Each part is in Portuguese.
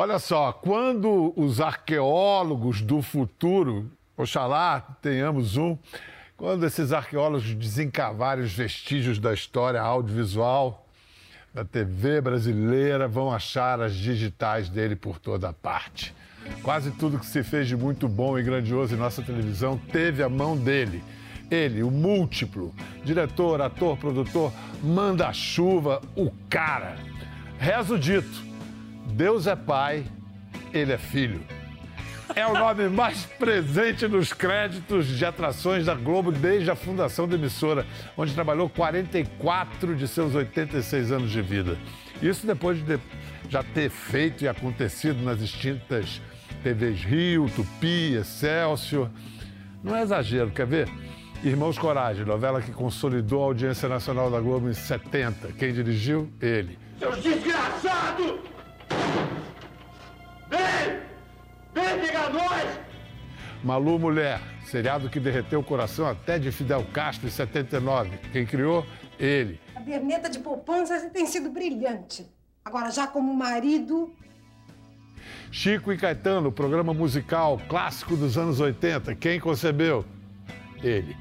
Olha só, quando os arqueólogos do futuro, oxalá tenhamos um, quando esses arqueólogos desencavarem os vestígios da história audiovisual da TV brasileira, vão achar as digitais dele por toda parte. Quase tudo que se fez de muito bom e grandioso em nossa televisão teve a mão dele. Ele, o múltiplo, diretor, ator, produtor, manda-chuva, o cara. Rezo dito, Deus é pai, ele é filho. É o nome mais presente nos créditos de atrações da Globo desde a fundação da emissora, onde trabalhou 44 de seus 86 anos de vida. Isso depois de já ter feito e acontecido nas extintas TVs Rio, Tupi, Excelsior. Não é exagero, quer ver? Irmãos Coragem, novela que consolidou a audiência nacional da Globo em 70. Quem dirigiu? Ele. Seu desgraçado! Vem! Vem pegar nós! Malu Mulher, seriado que derreteu o coração até de Fidel Castro em 79. Quem criou? Ele. A caderneta de poupança tem sido brilhante. Agora, já como marido, Chico e Caetano, programa musical clássico dos anos 80. Quem concebeu? Ele.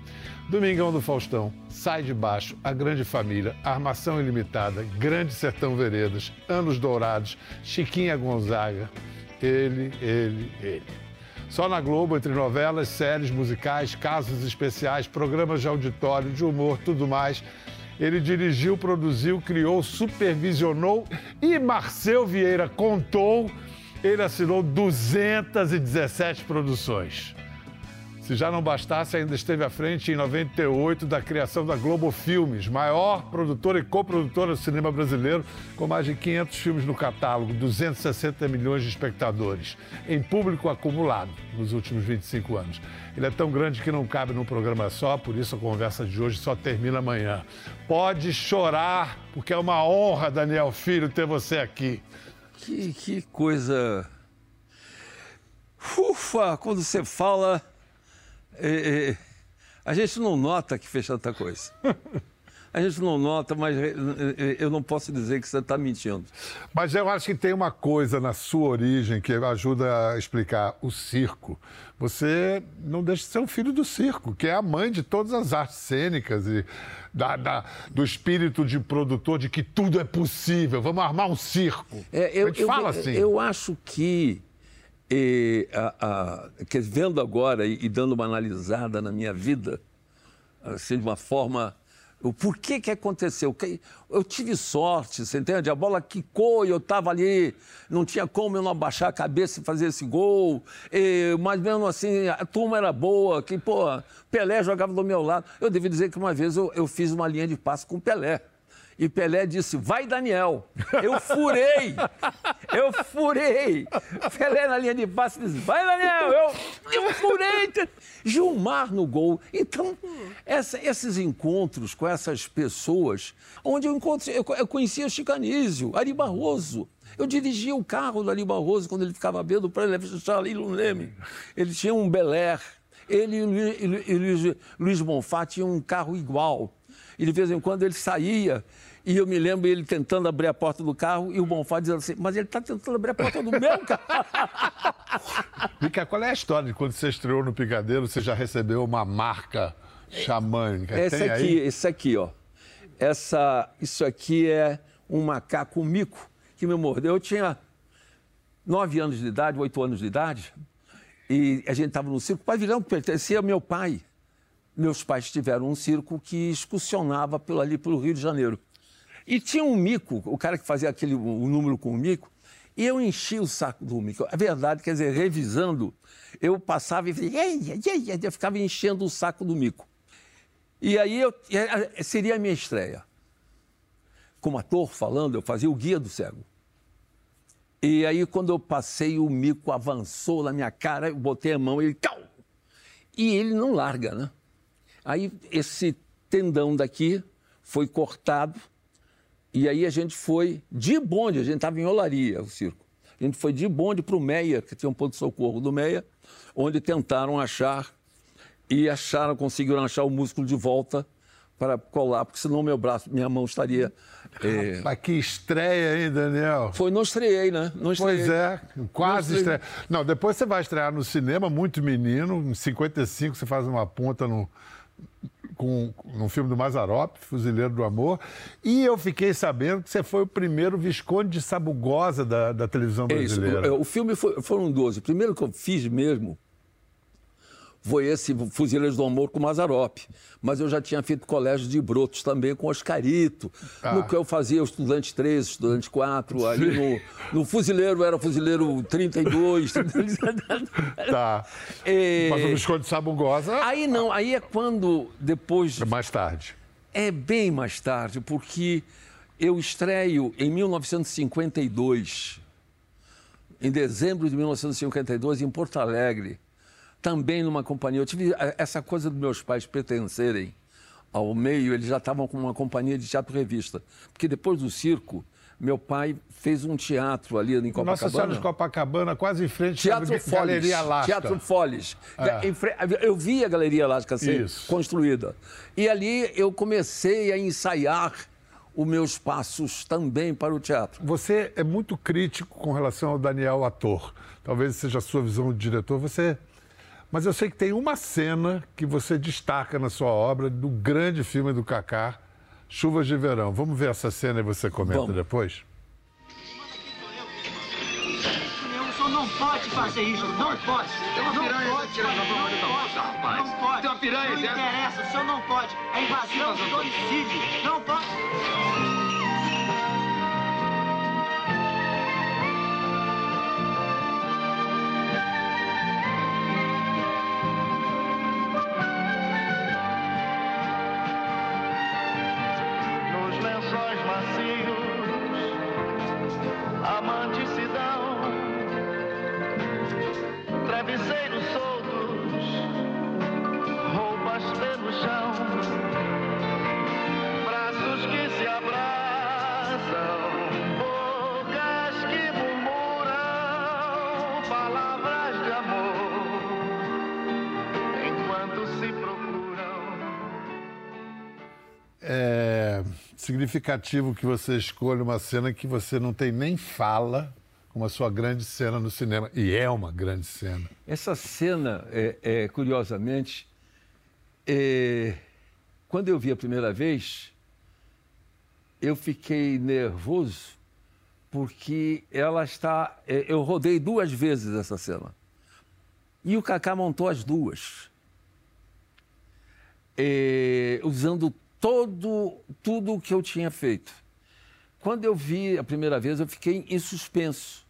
Domingão do Faustão, Sai de Baixo, A Grande Família, Armação Ilimitada, Grande Sertão Veredas, Anos Dourados, Chiquinha Gonzaga. Ele, ele, ele. Só na Globo, entre novelas, séries, musicais, casos especiais, programas de auditório, de humor, tudo mais. Ele dirigiu, produziu, criou, supervisionou e Marcel Vieira contou. Ele assinou 217 produções. Se já não bastasse, ainda esteve à frente em 98 da criação da Globo Filmes, maior produtora e coprodutora do cinema brasileiro, com mais de 500 filmes no catálogo, 260 milhões de espectadores, em público acumulado nos últimos 25 anos. Ele é tão grande que não cabe num programa só, por isso a conversa de hoje só termina amanhã. Pode chorar, porque é uma honra, Daniel Filho, ter você aqui. Que, que coisa. Ufa, quando você fala. É, é, a gente não nota que fez tanta coisa. A gente não nota, mas é, é, eu não posso dizer que você está mentindo. Mas eu acho que tem uma coisa na sua origem que ajuda a explicar o circo. Você não deixa de ser um filho do circo, que é a mãe de todas as artes cênicas e da, da- do espírito de produtor de que tudo é possível. Vamos armar um circo. É, eu, a gente eu- fala assim. eu acho que, eh, a- a- que vendo agora e, e dando uma analisada na minha vida, assim, de uma forma. O porquê que aconteceu? Eu tive sorte, você entende? A bola quicou e eu estava ali, não tinha como eu não abaixar a cabeça e fazer esse gol. Eh, mas mesmo assim, a turma era boa, que, pô, Pelé jogava do meu lado. Eu devo dizer que uma vez eu, eu fiz uma linha de passe com Pelé. E Pelé disse: Vai, Daniel. Eu furei. Eu furei. Pelé na linha de passe disse: Vai, Daniel. Eu, eu furei. Gilmar no gol. Então, essa- esses encontros com essas pessoas, onde eu encontrei, eu, eu conhecia Chicanísio, Ari Barroso. Eu dirigia o carro do Ari Barroso quando ele ficava bêbado para ele Charlie Leme. Ele tinha um Bel Air. Ele e Luiz, Luiz Bonfá tinham um carro igual. E de vez em quando ele saía e eu me lembro ele tentando abrir a porta do carro e o Bonfá dizendo assim, mas ele está tentando abrir a porta do meu carro. Mica, qual é a história de quando você estreou no Picadeiro, você já recebeu uma marca xamânica? Esse Tem aqui, aí? esse aqui, ó. Essa, isso aqui é um macaco mico que me mordeu. Eu tinha nove anos de idade, oito anos de idade, e a gente estava no circo. Pavilhão pertencia ao meu pai. Meus pais tiveram um circo que excursionava pelo, ali pelo Rio de Janeiro. E tinha um mico, o cara que fazia aquele o número com o mico, e eu enchi o saco do mico. A verdade, quer dizer, revisando, eu passava e eu ficava enchendo o saco do mico. E aí eu, eh, seria a minha estreia. Como ator falando, eu fazia o guia do cego. E aí, quando eu passei, o mico avançou na minha cara, eu botei a mão e ele. Cau! E ele não larga, né? Aí esse tendão daqui foi cortado. E aí a gente foi de bonde, a gente estava em Olaria, o circo. A gente foi de bonde para o Meia, que tinha um ponto de socorro do Meia, onde tentaram achar e acharam, conseguiram achar o músculo de volta para colar, porque senão meu braço, minha mão estaria. É... Mas que estreia, hein, Daniel? Foi, não estreiei, né? Não estreiei. Pois é, quase Não estreia. Não, depois você vai estrear no cinema, muito menino. Em 55 você faz uma ponta no, com, no filme do Mazarop, Fuzileiro do Amor. E eu fiquei sabendo que você foi o primeiro Visconde de Sabugosa da, da televisão É isso. brasileira. O, o filme foi, foram 12. O primeiro que eu fiz mesmo foi esse Fuzileiros do Amor com Mazarop. Mas eu já tinha feito colégio de brotos também com Oscarito. Ah. No que eu fazia o Estudante 3, Estudante 4. Ali no, no Fuzileiro era Fuzileiro 32. Tá. É, Mas o Visconde de Sabugosa Aí não, aí é quando depois é mais tarde. é bem mais tarde, porque eu estreio em 1952, em dezembro de 1952, em Porto Alegre, também numa companhia. Eu tive essa coisa dos meus pais pertencerem ao meio, eles já estavam com uma companhia de teatro-revista. Porque depois do circo, meu pai fez um teatro ali em Copacabana. Nossa Senhora de Copacabana, quase em frente Teatro à Foles. Galeria Lasca. Teatro Foles. É. Fre- Eu vi a Galeria Lasca ser Isso. construída. E ali eu comecei a ensaiar os meus passos também para o teatro. Você é muito crítico com relação ao Daniel ator. Talvez seja a sua visão de diretor. Você, mas eu sei que tem uma cena que você destaca na sua obra do grande filme do Kaká, Chuvas de Verão. Vamos ver essa cena e você comenta Vamos. depois. O senhor não pode fazer isso, não pode. Tem uma não piranha pode, tirando a mão não da pode, moça, rapaz. Não pode. Tem uma piranha Não dentro. interessa, o senhor não pode. É invasão de domicílio. Não pode. Significativo que você escolha uma cena que você não tem nem fala, como a sua grande cena no cinema. E é uma grande cena. Essa cena, é, é, curiosamente, é, quando eu vi a primeira vez, eu fiquei nervoso porque ela está. é, eu rodei duas vezes essa cena. E o Kaká montou as duas. É, usando todo, tudo o que eu tinha feito. Quando eu vi a primeira vez, eu fiquei em suspenso.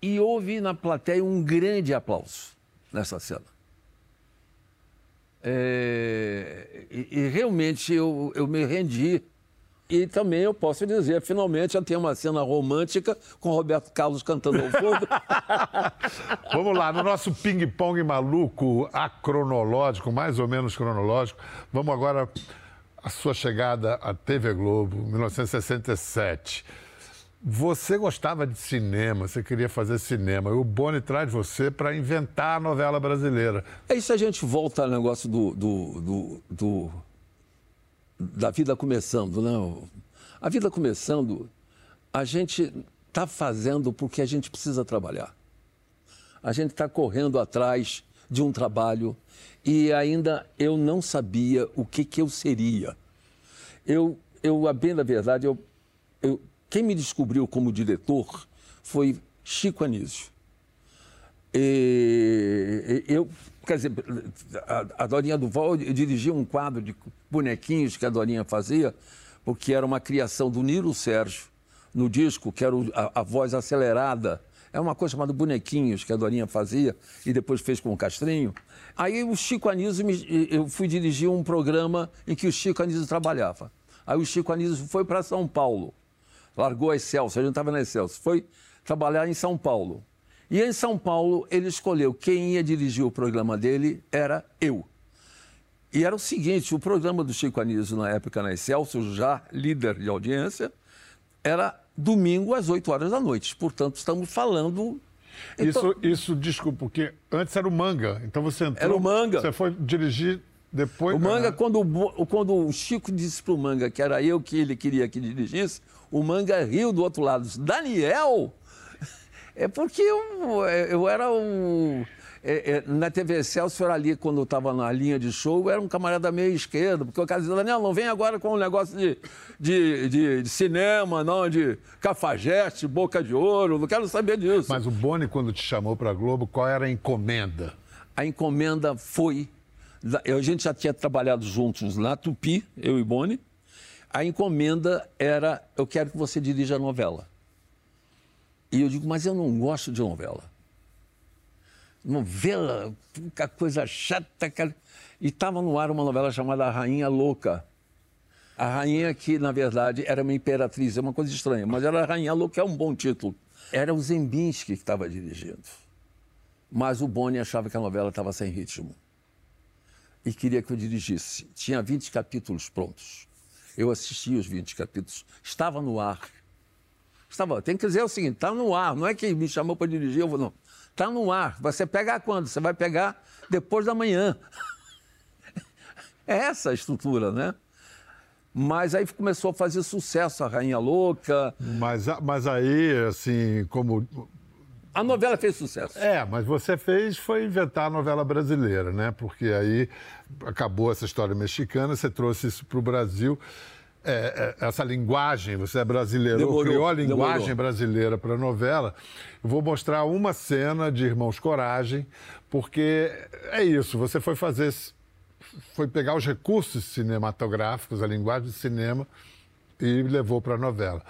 E houve na plateia um grande aplauso nessa cena. É, e, e realmente eu, eu me rendi. E também eu posso dizer, finalmente eu tenho uma cena romântica com Roberto Carlos cantando ao fundo. Vamos lá, no nosso ping-pong maluco, acronológico, mais ou menos cronológico. Vamos agora à sua chegada à TV Globo, 1967. Você gostava de cinema, você queria fazer cinema. E o Boni traz você para inventar a novela brasileira. É isso a gente volta ao negócio do, do, do- do- da vida começando, né? A vida começando, a gente está fazendo porque a gente precisa trabalhar. A gente está correndo atrás de um trabalho e ainda eu não sabia o que, que eu seria. Eu, eu, a bem da verdade, eu, eu, quem me descobriu como diretor foi Chico Anísio. E, eu, quer dizer, a, a Dorinha Duval eu dirigia um quadro de bonequinhos que a Dorinha fazia, porque era uma criação do Nilo Sérgio no disco, que era a, a voz acelerada. É uma coisa chamada Bonequinhos, que a Dorinha fazia e depois fez com o Castrinho. Aí o Chico Anísio, me- eu fui dirigir um programa em que o Chico Anísio trabalhava. Aí o Chico Anísio foi para São Paulo largou a Excelsior, a gente estava na Excelsior, foi trabalhar em São Paulo. E em São Paulo, ele escolheu quem ia dirigir o programa dele era eu. E era o seguinte, o programa do Chico Anísio, na época na Excelsior, já líder de audiência, era domingo às 8 horas da noite. Portanto, estamos falando... Então, Isso, isso, desculpa, porque antes era o manga. Então você entrou. Era o Manga. Você foi dirigir Depois- o Manga, Aham. quando, quando o Chico disse pro Manga que era eu que ele queria que dirigisse, o Manga riu do outro lado. Daniel? É porque eu, eu era um. É, é, na TV Excelsior ali, quando eu estava na linha de show, era um camarada meio esquerdo, porque o cara dizia, Daniel, não vem agora com um negócio de, de, de- de cinema, não, de cafajeste, boca de ouro, não quero saber disso. Mas o Boni, quando te chamou para Globo, qual era a encomenda? a encomenda foi. A gente já tinha trabalhado juntos na Tupi, eu e Boni. A encomenda era: eu quero que você dirija a novela. E eu digo, mas eu não gosto de novela. Novela, puta coisa chata. E estava no ar uma novela chamada Rainha Louca. A rainha que, na verdade, era uma imperatriz, é uma coisa estranha, mas era a Rainha Louca, é um bom título. Era o Zembinski que estava dirigindo. Mas o Boni achava que a novela estava sem ritmo. E queria que eu dirigisse. Tinha 20 capítulos prontos. Eu assisti os 20 capítulos. Estava no ar. Estava, tem que dizer o seguinte, está no ar. Não é que me chamou para dirigir, eu vou, não. Está no ar. Você pega quando? Você vai pegar depois da manhã. É essa a estrutura, né? Mas aí começou a fazer sucesso a Rainha Louca. Mas, mas aí, assim, como. A novela fez sucesso. É, mas você fez foi inventar a novela brasileira, né? Porque aí acabou essa história mexicana, você trouxe isso para o Brasil. É, é, essa linguagem, você é brasileiro, Demorou, criou a linguagem demorou. brasileira para a novela. Eu vou mostrar uma cena de Irmãos Coragem, porque é isso, você foi fazer, foi pegar os recursos cinematográficos, a linguagem do cinema, e levou para a novela.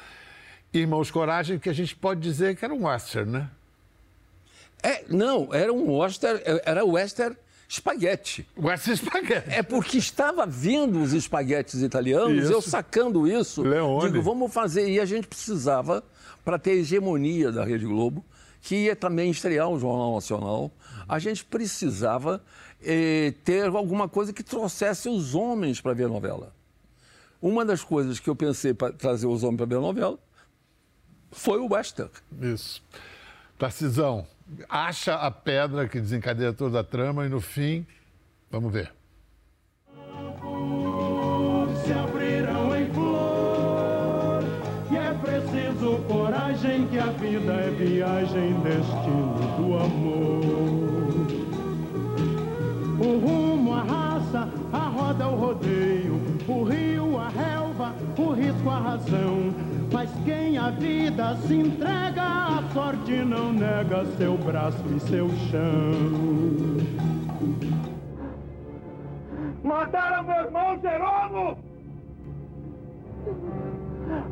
Irmãos Coragem, que a gente pode dizer que era um western, né? É, não, era um western, era western espaguete. Western Spaghetti. É porque estava vendo os espaguetes italianos, Isso. eu sacando isso, Leone. digo, vamos fazer. E a gente precisava, para ter hegemonia da Rede Globo, que ia também estrear o Jornal Nacional, a gente precisava eh, ter alguma coisa que trouxesse os homens para ver a novela. Uma das coisas que eu pensei para trazer os homens para ver a novela foi o western. Isso. Tarcisão, acha a pedra que desencadeia toda a trama e no fim, vamos ver. se abrirão em flor. E é preciso coragem que a vida é viagem, destino do amor. O rumo, a raça, a roda, o rodeio, o rio, a relva, o risco, a razão. Mas quem a vida se entrega, a sorte não nega seu braço e seu chão. Mataram meu irmão Jerônimo!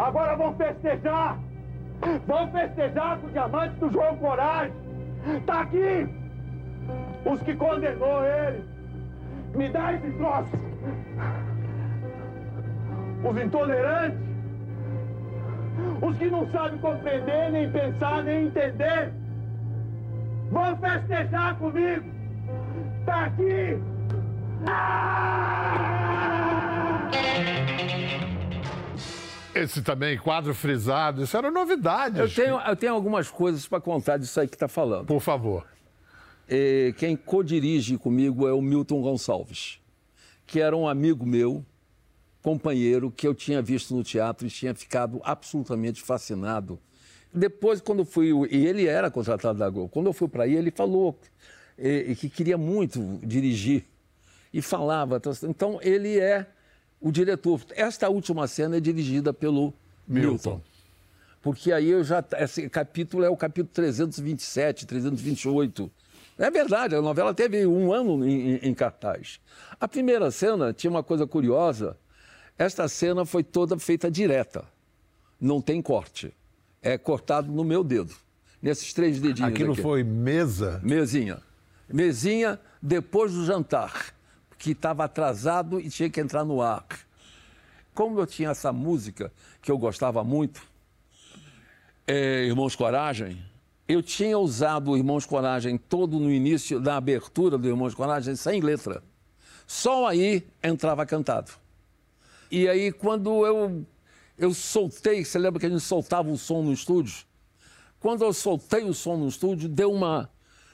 Agora vão festejar! Vão festejar com o diamante do João Coragem! Tá aqui! Os que condenou ele! Me dá esse troço! Os intolerantes! Os que não sabem compreender, nem pensar, nem entender! Vão festejar comigo! Tá aqui! Esse também, quadro frisado, isso era novidade. Eu tenho, eu tenho algumas coisas para contar disso aí que está falando. Por favor. Eh, quem co-dirige comigo é o Milton Gonçalves, que era um amigo meu, companheiro, que eu tinha visto no teatro e tinha ficado absolutamente fascinado. Depois, quando fui. E ele era contratado da Globo. Quando eu fui para aí, ele falou eh, que queria muito dirigir. E falava. Então, ele é o diretor. Esta última cena é dirigida pelo Milton. Milton. Porque aí eu já. Esse capítulo é o capítulo 327, 328. É verdade, a novela teve um ano em, em- em cartaz. A primeira cena tinha uma coisa curiosa. Esta cena foi toda feita direta. Não tem corte. É cortado no meu dedo. Nesses três dedinhos. Aquilo aqui. foi mesa. Mesinha. Mesinha depois do jantar, que estava atrasado e tinha que entrar no ar. Como eu tinha essa música que eu gostava muito, é, Irmãos Coragem, eu tinha usado o Irmãos Coragem todo no início da abertura do Irmãos Coragem sem letra. Só aí entrava cantado. E aí, quando eu, eu soltei, você lembra que a gente soltava o som no estúdio? Quando eu soltei o som no estúdio, deu uma,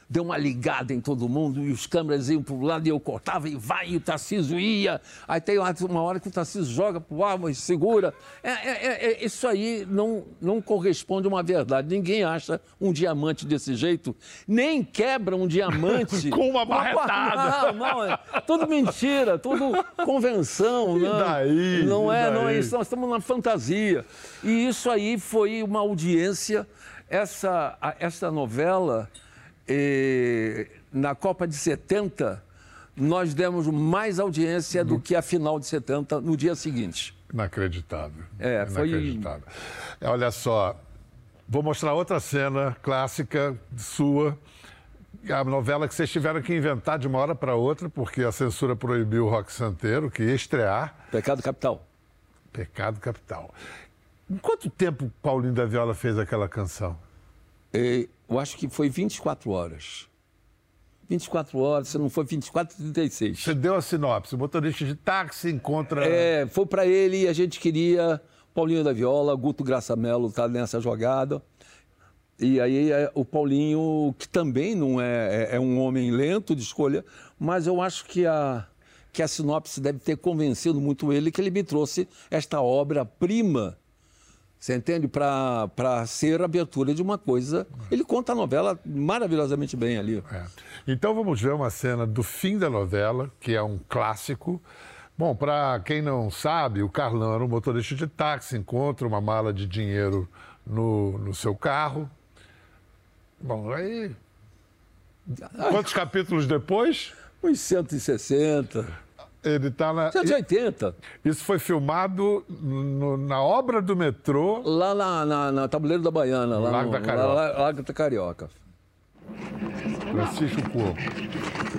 deu uma ligada em todo mundo e os câmeras iam para o lado e eu cortava e vai, e o Tarcísio ia. Aí tem uma hora que o Tarcísio joga para o ar, mas segura. É, é, é, isso aí não, não corresponde a uma verdade. Ninguém acha um diamante desse jeito, nem quebra um diamante Com uma barretada. Não, não, é tudo mentira, tudo convenção. não, daí? Não E é, não é daí? isso. Nós estamos na fantasia. E isso aí foi uma audiência. Essa, essa novela, eh, na Copa de 70, nós demos mais audiência do que a final de 70 no dia seguinte. Inacreditável. É, foi- Inacreditável. É, Olha só, vou mostrar outra cena clássica sua. A novela que vocês tiveram que inventar de uma hora para outra, porque a censura proibiu o Rock Santeiro, que ia estrear Pecado capital. Pecado Capital. Em quanto tempo Paulinho da Viola fez aquela canção? Eu acho que foi 24 horas. 24 horas, se não foi 24, 36. Você deu a sinopse. O motorista de táxi encontra. É, foi para ele e a gente queria Paulinho da Viola, Guto Graça Mello tá nessa jogada. E aí é, o Paulinho, que também não é, é, é um homem lento de escolha, mas eu acho que a, que a sinopse deve ter convencido muito ele que ele me trouxe esta obra-prima, você entende? Para ser a abertura de uma coisa. Ele conta a novela maravilhosamente bem ali. É. Então vamos ver uma cena do fim da novela, que é um clássico. Bom, para quem não sabe, o Carlão era um motorista de táxi, encontra uma mala de dinheiro no, no seu carro. Bom, aí. Quantos capítulos depois? Uns 160, Ele está na. 180. Isso foi filmado no- na obra do metrô. Lá na, na, na Tabuleiro da Baiana, lá Lago no da Carioca. lá- Lago da Carioca. Francisco Cuoco.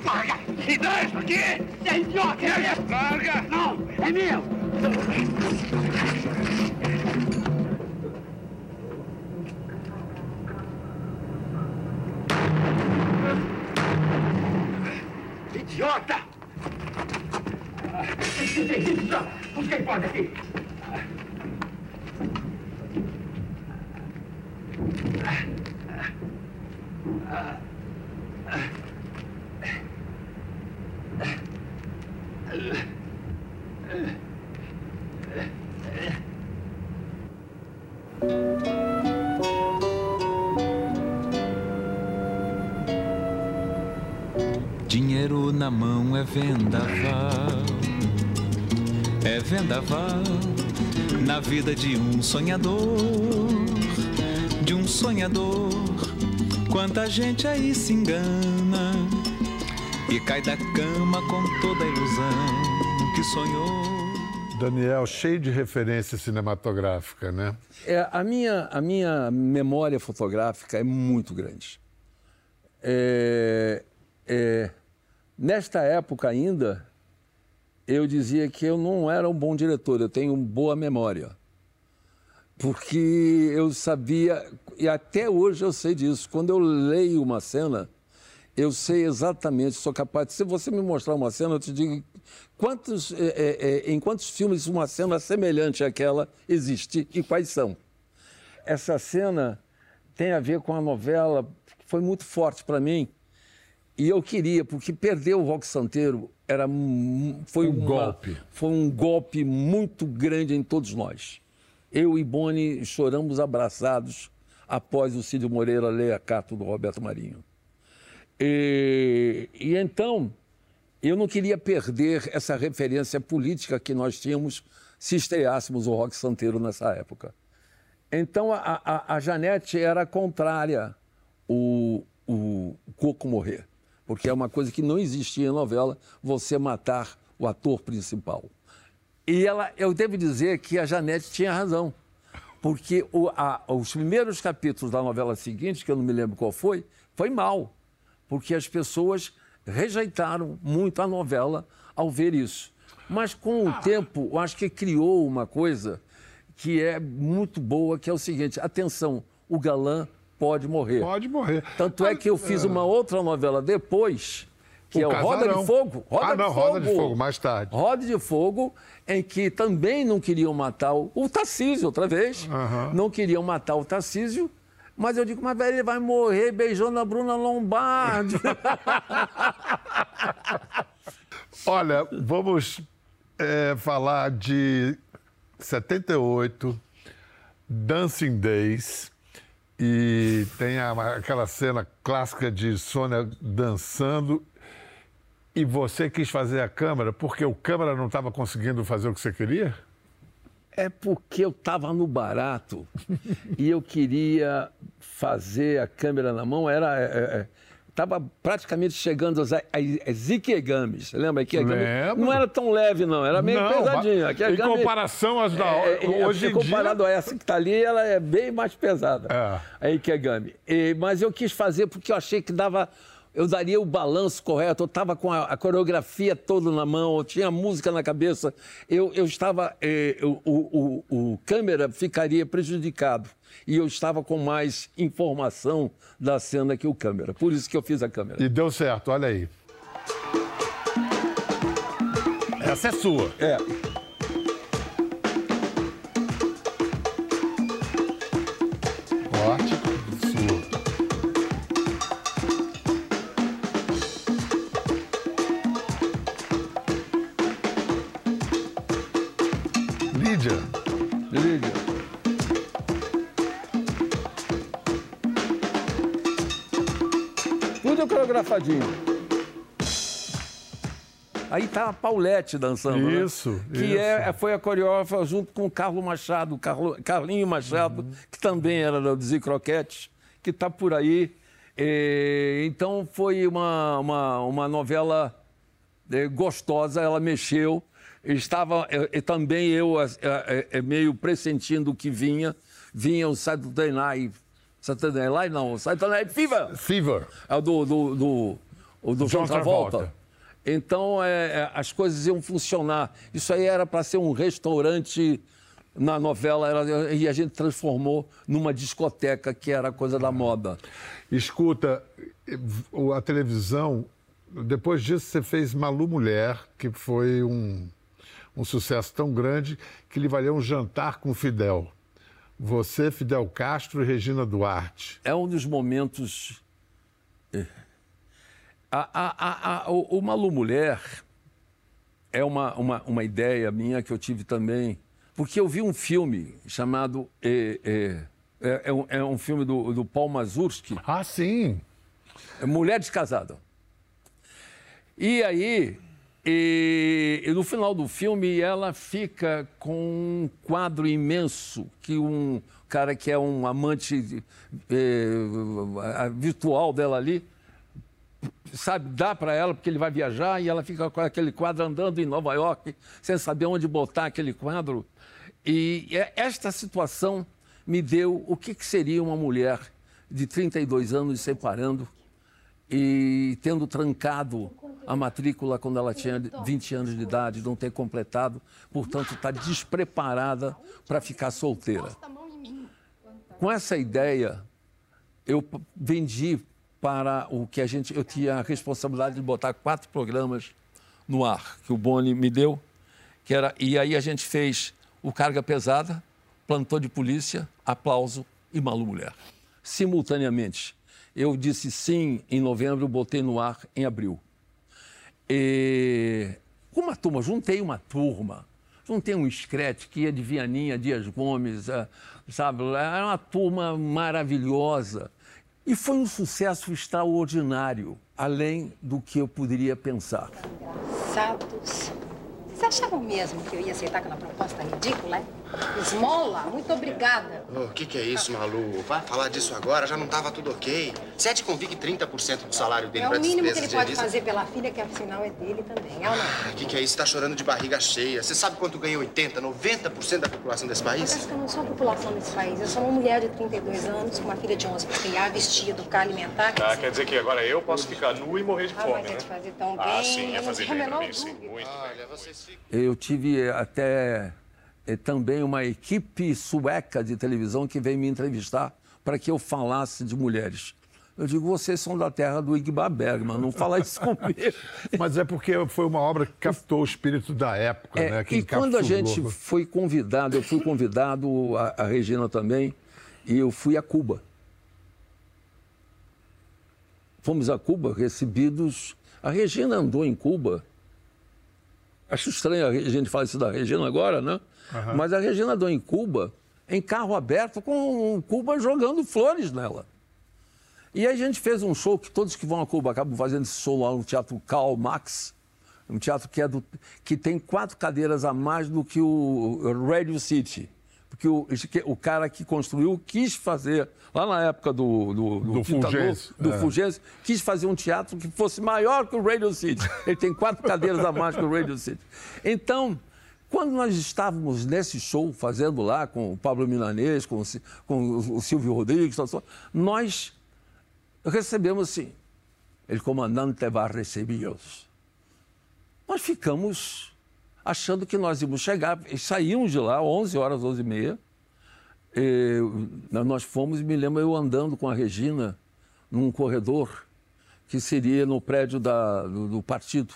Larga! Me dá isso aqui! Você é idiota! É Larga! Não! É meu! Idiota! Que isso? Busca porta aqui! Dinheiro na mão é vendaval, é vendaval na vida de um sonhador, de um sonhador. Quanta gente aí se engana e cai da cama com toda a ilusão que sonhou. Daniel, cheio de referência cinematográfica, né? É, a, minha, a minha memória fotográfica é muito grande. É, é, nesta época ainda, eu dizia que eu não era um bom diretor, eu tenho boa memória. Porque eu sabia, e até hoje eu sei disso, quando eu leio uma cena, eu sei exatamente, sou capaz. Se você me mostrar uma cena, eu te digo quantos, é, é, é, em quantos filmes uma cena semelhante àquela existe e quais são. Essa cena tem a ver com a novela que foi muito forte para mim. E eu queria, porque perder o Rock Santeiro era, foi Um uma- golpe. Foi um golpe muito grande em todos nós. Eu e Boni choramos abraçados após o Cid Moreira ler a carta do Roberto Marinho. E, e então, eu não queria perder essa referência política que nós tínhamos se estreássemos o Rock Santeiro nessa época. Então, a, a, a Janete era contrária o, o Coco morrer, porque é uma coisa que não existia em novela, você matar o ator principal. E ela, eu devo dizer que a Janete tinha razão, porque o- a- os primeiros capítulos da novela seguinte, que eu não me lembro qual foi, foi mal, porque as pessoas rejeitaram muito a novela ao ver isso. Mas com o tempo, eu acho que criou uma coisa que é muito boa, que é o seguinte: atenção, o galã pode morrer. Pode morrer. Tanto é que eu fiz uma outra novela depois, que O é o Roda Casarão. de Fogo. Roda Ah, de não, Fogo. Roda de Fogo, mais tarde. Roda de Fogo, em que também não queriam matar o, o Tarcísio outra vez. Aham. Não queriam matar o Tarcísio. Mas eu digo, mas velho, ele vai morrer beijando a Bruna Lombardi. Olha, vamos é, falar de 78, Dancing Days. E tem a- aquela cena clássica de Sônia dançando. E você quis fazer a câmera porque o câmera não estava conseguindo fazer o que você queria? É porque eu estava no barato e eu queria fazer a câmera na mão. Era estava praticamente chegando às, às Ikegamis. Lembra Ikegami? Lembro. Não era tão leve não, era meio Não, pesadinha. Ikegami- em comparação às da É, é, hoje é, em dia. comparado a essa que está ali, ela é bem mais pesada. É. A Ikegami. E, mas eu quis fazer porque eu achei que dava. Eu daria o balanço correto, eu estava com a, a coreografia toda na mão, eu tinha a música na cabeça, eu, eu estava. eh, o, o, o, o câmera ficaria prejudicado. E eu estava com mais informação da cena que o câmera. Por isso que eu fiz a câmera. E deu certo, olha aí. Essa é sua. É. Aí tá a Paulette dançando, né? Isso, Que isso. É, foi a coreógrafa junto com o Carlos Machado, Carlo- Carlinho Machado, Uhum. que também era do Dizzy Croquetes, que tá por aí. Eh, então foi uma, uma, uma novela eh, gostosa, ela mexeu. Estava eh, também eu eh, meio pressentindo o que vinha. Vinha o Saturday Night. Saturday Night não, o Saturday Night Fever. Fever. É o do, do, do, o do John Travolta. Travolta. Então, é, é, as coisas iam funcionar. Isso aí era para ser um restaurante na novela era- e a gente transformou numa discoteca que era coisa da moda. Escuta, o- a televisão, depois disso você fez Malu Mulher, que foi um, um sucesso tão grande que lhe valeu um jantar com Fidel. Você, Fidel Castro e Regina Duarte. É um dos momentos. eh, A, a, a, o, o Malu Mulher é uma, uma, uma ideia minha que eu tive também, porque eu vi um filme chamado. eh, eh, é, é um, é um filme do, do Paul Mazursky, Ah, sim. Mulher Descasada. E aí, e, e no final do filme, ela fica com um quadro imenso que um cara que é um amante eh, virtual dela ali, sabe, dá para ela, porque ele vai viajar e ela fica com aquele quadro andando em Nova York, sem saber onde botar aquele quadro. E é- esta situação me deu o que, que seria uma mulher de 32 anos se separando e tendo trancado a matrícula quando ela tinha 20 anos de idade, não ter completado, portanto está despreparada para ficar solteira. Com essa ideia, eu vendi para o que a gente. Eu tinha a responsabilidade de botar quatro programas no ar que o Boni me deu, que era e aí a gente fez o Carga Pesada, Plantão de Polícia, Aplauso e Malu Mulher. Simultaneamente. Eu disse sim em novembro, botei no ar em abril. E uma turma, juntei uma turma, juntei um escrete que ia de Vianinha, Dias Gomes, eh, sabe? Era uma turma maravilhosa. E foi um sucesso extraordinário, além do que eu poderia pensar. Engraçados. Vocês achavam mesmo que eu ia aceitar aquela proposta ridícula, é? Esmola, muito obrigada. O que, que é isso, Malu? Vai falar disso agora, já não tava tudo ok. Sete convigue 30% do salário dele É pra o mínimo que ele de pode Elisa. fazer pela filha, que afinal é dele também, é ou não? O que, que é isso? Tá chorando de barriga cheia. Você sabe quanto ganha 80, 90% da população desse país? Acontece que eu não sou a população desse país. Eu sou uma mulher de 32 anos, com uma filha de 11 para criar, vestido, para alimentar. Ah, quer dizer que agora eu posso ficar nu e morrer de Ah, fome, mas né? te fazer tão bem. Ah, sim, ia eu fazer bem pra mim, sim. Muito bem. Olha, vocês ficam... Eu tive até também uma equipe sueca de televisão que veio me entrevistar para que eu falasse de mulheres. Eu digo, vocês são da terra do Igmar Bergman, não fala isso comigo. Mas é porque foi uma obra que captou o espírito da época, É, né? que e quando a gente foi convidado, eu fui convidado, a, a Regina também, e eu fui a Cuba. fomos a Cuba recebidos. A Regina andou em Cuba. Acho estranho a gente falar isso da Regina agora, né? Mas a Regina andou em Cuba em carro aberto com Cuba jogando flores nela. E aí a gente fez um show que todos que vão a Cuba acabam fazendo esse show lá no Teatro Karl Marx, um teatro que, é do, que tem quatro cadeiras a mais do que o Radio City. Porque o, que- o cara que construiu quis fazer, lá na época do, do, Do ditador, do é. Fulgêncio, quis fazer um teatro que fosse maior que o Radio City. Ele tem quatro cadeiras a mais que o Radio City. Então, quando nós estávamos nesse show, fazendo lá com o Pablo Milanês, com o, com o Silvio Rodrigues, nós recebemos assim, el comandante vai receber-os. Nós ficamos achando que nós íamos chegar, e saímos de lá 11 horas, 11 e meia. E, nós fomos, me lembro eu andando com a Regina num corredor que seria no prédio da- do, do partido.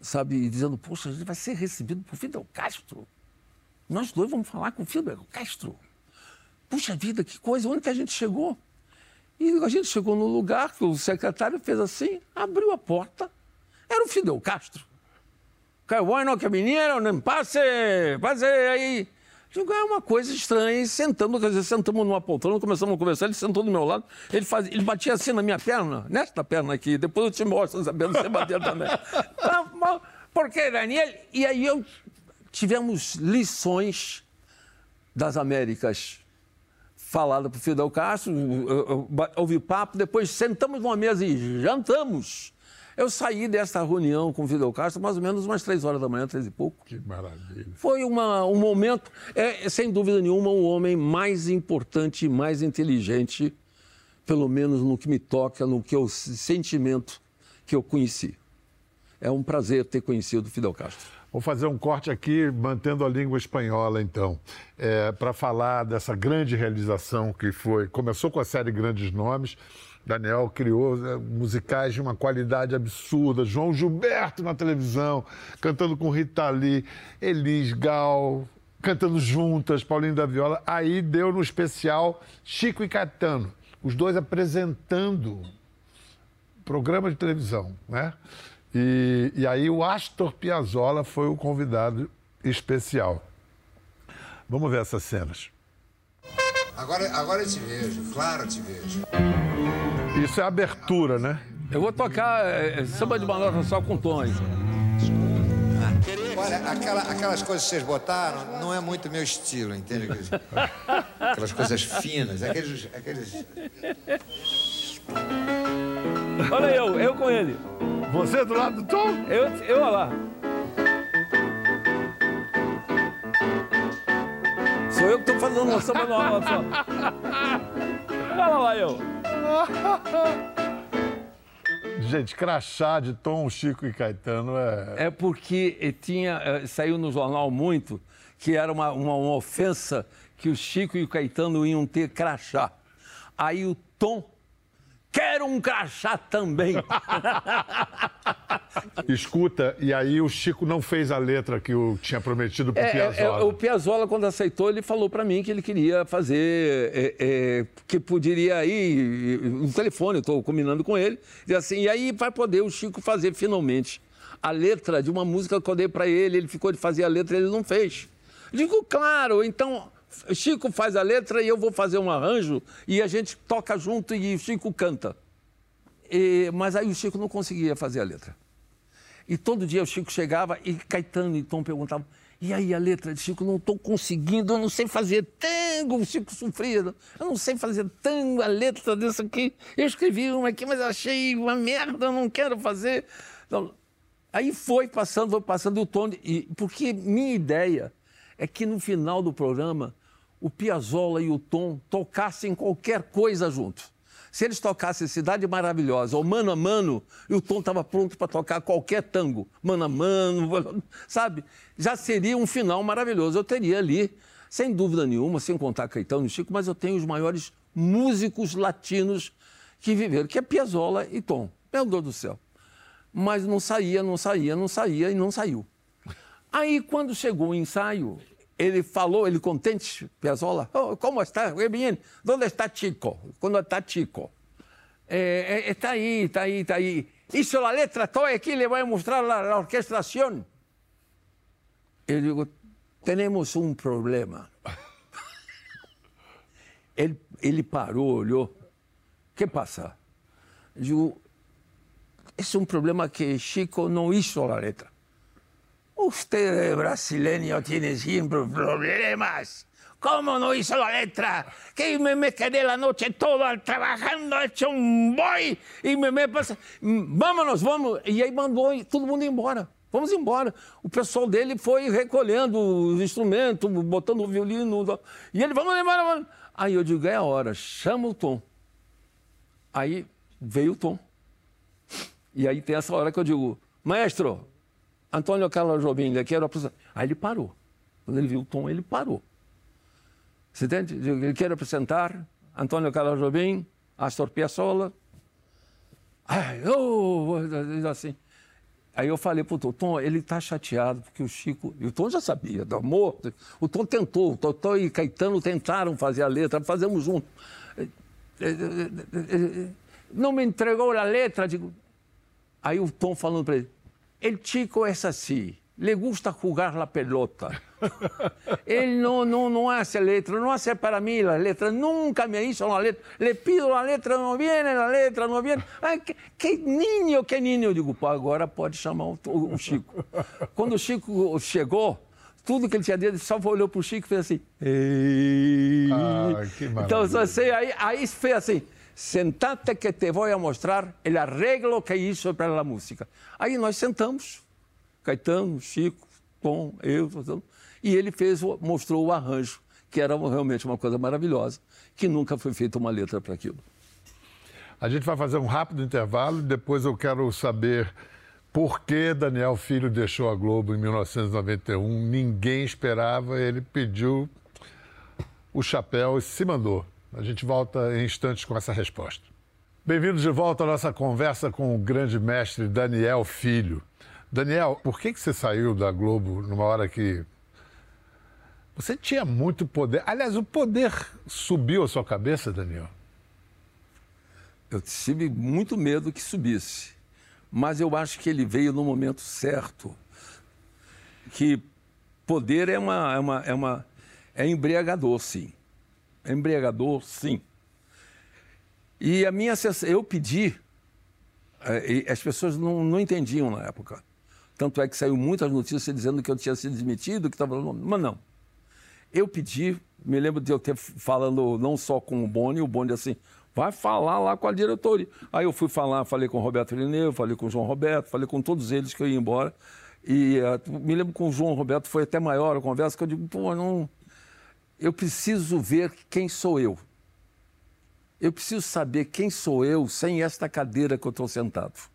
Sabe, e dizendo, poxa, a gente vai ser recebido por Fidel Castro. Nós dois vamos falar com o Fidel Castro. Puxa vida, que coisa, onde que a gente chegou? E a gente chegou no lugar que o secretário fez assim, abriu a porta, era o Fidel Castro. Que bueno, que vinieron, passe, passe aí. Digo, é uma coisa estranha, e sentando, quer dizer, sentamos numa poltrona, começamos a conversar, ele sentou do meu lado, ele, fazia, ele batia assim na minha perna, nesta perna aqui, depois eu te mostro, sabendo você bater também. Ah, mas Por que, Daniel? E aí eu tivemos lições das Américas falada para o Fidel Castro, ouvi papo, depois sentamos numa mesa e jantamos. Eu saí dessa reunião com o Fidel Castro mais ou menos umas três horas da manhã, três e pouco. Que maravilha. Foi uma- um momento, é, sem dúvida nenhuma, o homem mais importante mais inteligente, pelo menos no que me toca, no que eu sentimento que eu conheci. É um prazer ter conhecido o Fidel Castro. Vou fazer um corte aqui, mantendo a língua espanhola, então, para falar dessa grande realização que foi. Começou com a série Grandes Nomes. Daniel criou eh, musicais de uma qualidade absurda. João Gilberto na televisão, cantando com Rita Lee, Elis Gal, cantando juntas, Paulinho da Viola. Aí deu no especial Chico e Caetano, os dois apresentando programa de televisão, né? E, e aí o Astor Piazzolla foi o convidado especial. Vamos ver essas cenas. Agora, agora eu te vejo, claro eu te vejo. Isso é abertura, né? Eu vou tocar é, samba de manota só com tom aí. Olha, aquela- aquelas coisas que vocês botaram não é muito meu estilo, entende? Aquelas coisas finas, aqueles. aqueles... Olha eu, eu com ele. Você do lado do Tom? Eu, eu olha lá. Sou eu que estou fazendo uma samba no aula só. Olha lá eu. Gente, crachá de Tom, Chico e Caetano é. É porque eh, tinha, eh, saiu no jornal muito que era uma, uma, uma ofensa que o Chico e o Caetano iam ter crachá. Aí o Tom, quero um crachá também. Escuta, e aí o Chico não fez a letra que o tinha prometido pro É, é, Piazzolla. é, o Piazzolla, quando aceitou, ele falou para mim que ele queria fazer, é, é, que poderia ir no telefone, estou combinando com ele, e assim, e aí vai poder o Chico fazer finalmente a letra de uma música que eu dei para ele, ele ficou de fazer a letra, ele não fez. Digo, claro, então Chico faz a letra e eu vou fazer um arranjo e a gente toca junto e Chico canta. E- mas aí o Chico não conseguia fazer a letra. E todo dia o Chico chegava e Caetano e Tom perguntavam: e aí a letra de Chico? Não estou conseguindo, eu não sei fazer tango. O Chico sofria, eu não sei fazer tango, a letra dessa aqui. Eu escrevi uma aqui, mas achei uma merda, eu não quero fazer. Então, aí foi passando, foi passando o Tom. E, porque minha ideia é que no final do programa o Piazzolla e o Tom tocassem qualquer coisa junto. Se eles tocassem Cidade Maravilhosa ou Mano a Mano, e o Tom estava pronto para tocar qualquer tango, Mano a Mano, sabe? Já seria um final maravilhoso. Eu teria ali, sem dúvida nenhuma, sem contar Caetano e Chico, mas eu tenho os maiores músicos latinos que viveram, que é Piazzolla e Tom. Meu Deus do céu. Mas não saía, não saía, não saía e não saiu. Aí, quando chegou o ensaio, ele falou, ele contente, Piazzolla, oh, como está? Bien. Onde está Chico? Quando está Chico? Eh, eh, está ahí, está ahí, está ahí. Hizo la letra, estoy aquí, le voy a mostrar la orquestación. Eu digo, temos um problema. ele, ele parou, olhou. O que passa? Eu digo, é um problema que Chico não hizo a letra. Usted brasileño tiene siempre problemas. ¿Cómo no hizo la letra? Que me, me quedé la noche toda trabajando, hecho um boy, e me, me passa. Vámonos, vamos. E aí mandou todo mundo embora. Vamos embora. O pessoal dele foi recolhendo os instrumentos, botando o violino. E ele, vamos embora, vamos. Aí eu digo, é a hora, chama o Tom. Aí veio o Tom. E aí tem essa hora que eu digo, maestro, Antônio Carlos Jobim, ele quer apresentar. Aí ele parou. Quando ele viu o Tom, ele parou. Você entende? Ele quer apresentar Antônio Carlos Jobim, Astor Piazzolla. Ai, oh, assim. Aí eu falei pro Tom, Tom, ele tá chateado porque o Chico. E o Tom já sabia, do amor. O Tom tentou, o Totó e Caetano tentaram fazer a letra, fazemos junto. Não me entregou a letra. Digo... Aí o Tom falando para ele: El Chico é assim, le gusta jugar la pelota. Ele não, não, não hace letra, não hace para mim a letra, nunca me hizo uma letra. Le pido a letra, não viene a letra, não viene. Ai, que, que ninho, que ninho. Eu digo, pô, agora pode chamar o, o Chico. Quando o Chico chegou, tudo que ele tinha dito, só olhou para o Chico e fez assim. Ah, que então, assim, aí, aí fez assim. Sentate que te vou mostrar o arreglo que hizo para a música. Aí nós sentamos, Caetano, Chico, Tom, eu, e ele fez, mostrou o arranjo, que era realmente uma coisa maravilhosa, que nunca foi feita uma letra para aquilo. A gente vai fazer um rápido intervalo e depois eu quero saber por que Daniel Filho deixou a Globo em 1991. Ninguém esperava, ele pediu o chapéu e se mandou. A gente volta em instantes com essa resposta. Bem-vindos de volta à nossa conversa com o grande mestre Daniel Filho. Daniel, por que, que você saiu da Globo numa hora que você tinha muito poder? Aliás, o poder subiu a sua cabeça, Daniel? Eu tive muito medo que subisse, mas eu acho que ele veio no momento certo. Que poder é uma é uma é uma é embriagador, sim. É embriagador, sim. E a minha eu pedi, eh, as pessoas não, não entendiam na época. Tanto é que saiu muitas notícias dizendo que eu tinha sido demitido, que estava. Mas não. Eu pedi, me lembro de eu ter falando não só com o Boni, o Boni assim, vai falar lá com a diretoria. Aí eu fui falar, falei com o Roberto Lineu, falei com o João Roberto, falei com todos eles que eu ia embora. E uh, me lembro com o João Roberto, foi até maior a conversa, que eu digo, pô, não. Eu preciso ver quem sou eu. Eu preciso saber quem sou eu sem esta cadeira que eu estou sentado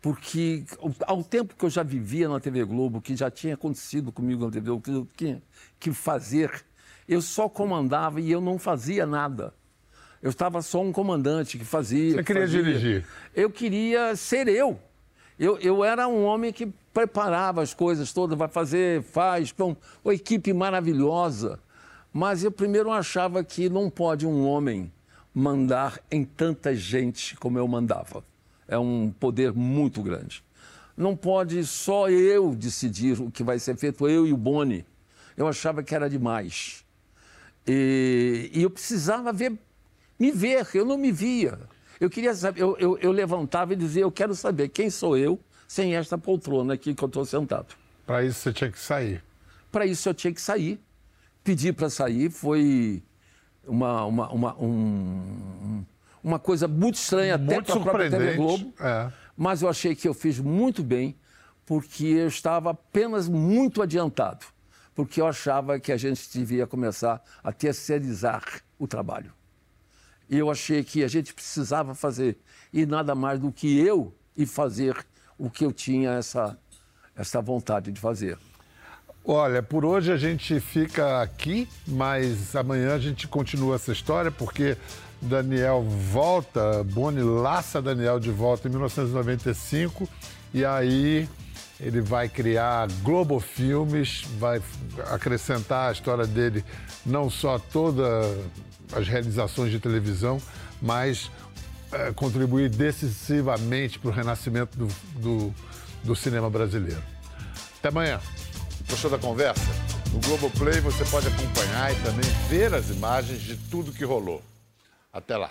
porque ao tempo que eu já vivia na TV Globo, que já tinha acontecido comigo na TV Globo, que eu tinha que fazer, eu só comandava e eu não fazia nada. Eu estava só um comandante que fazia. Você queria fazia. dirigir? Eu queria ser eu. eu. Eu era um homem que preparava as coisas todas, vai fazer, faz, com uma equipe maravilhosa. Mas eu primeiro achava que não pode um homem mandar em tanta gente como eu mandava é um poder muito grande. Não pode só eu decidir o que vai ser feito, eu e o Boni. Eu achava que era demais. E, e eu precisava ver, me ver, eu não me via. Eu queria saber, eu, eu, eu levantava e dizia, eu quero saber quem sou eu sem esta poltrona aqui que eu estou sentado. Para isso você tinha que sair? Para isso eu tinha que sair. Pedi para sair, foi uma, uma, uma um, uma coisa muito estranha muito até para a própria TV Globo. É. Mas eu achei que eu fiz muito bem, porque eu estava apenas muito adiantado. Porque eu achava que a gente devia começar a terceirizar o trabalho. E eu achei que a gente precisava fazer, e nada mais do que eu e fazer o que eu tinha essa, essa vontade de fazer. Olha, por hoje a gente fica aqui, mas amanhã a gente continua essa história, porque Daniel volta, Boni laça Daniel de volta em 1995 e aí ele vai criar Globo Filmes, vai acrescentar a história dele não só todas as realizações de televisão, mas eh, contribuir decisivamente para o renascimento do, do, do cinema brasileiro. Até amanhã. Gostou da conversa? No Globoplay você pode acompanhar e também ver as imagens de tudo que rolou. Até lá.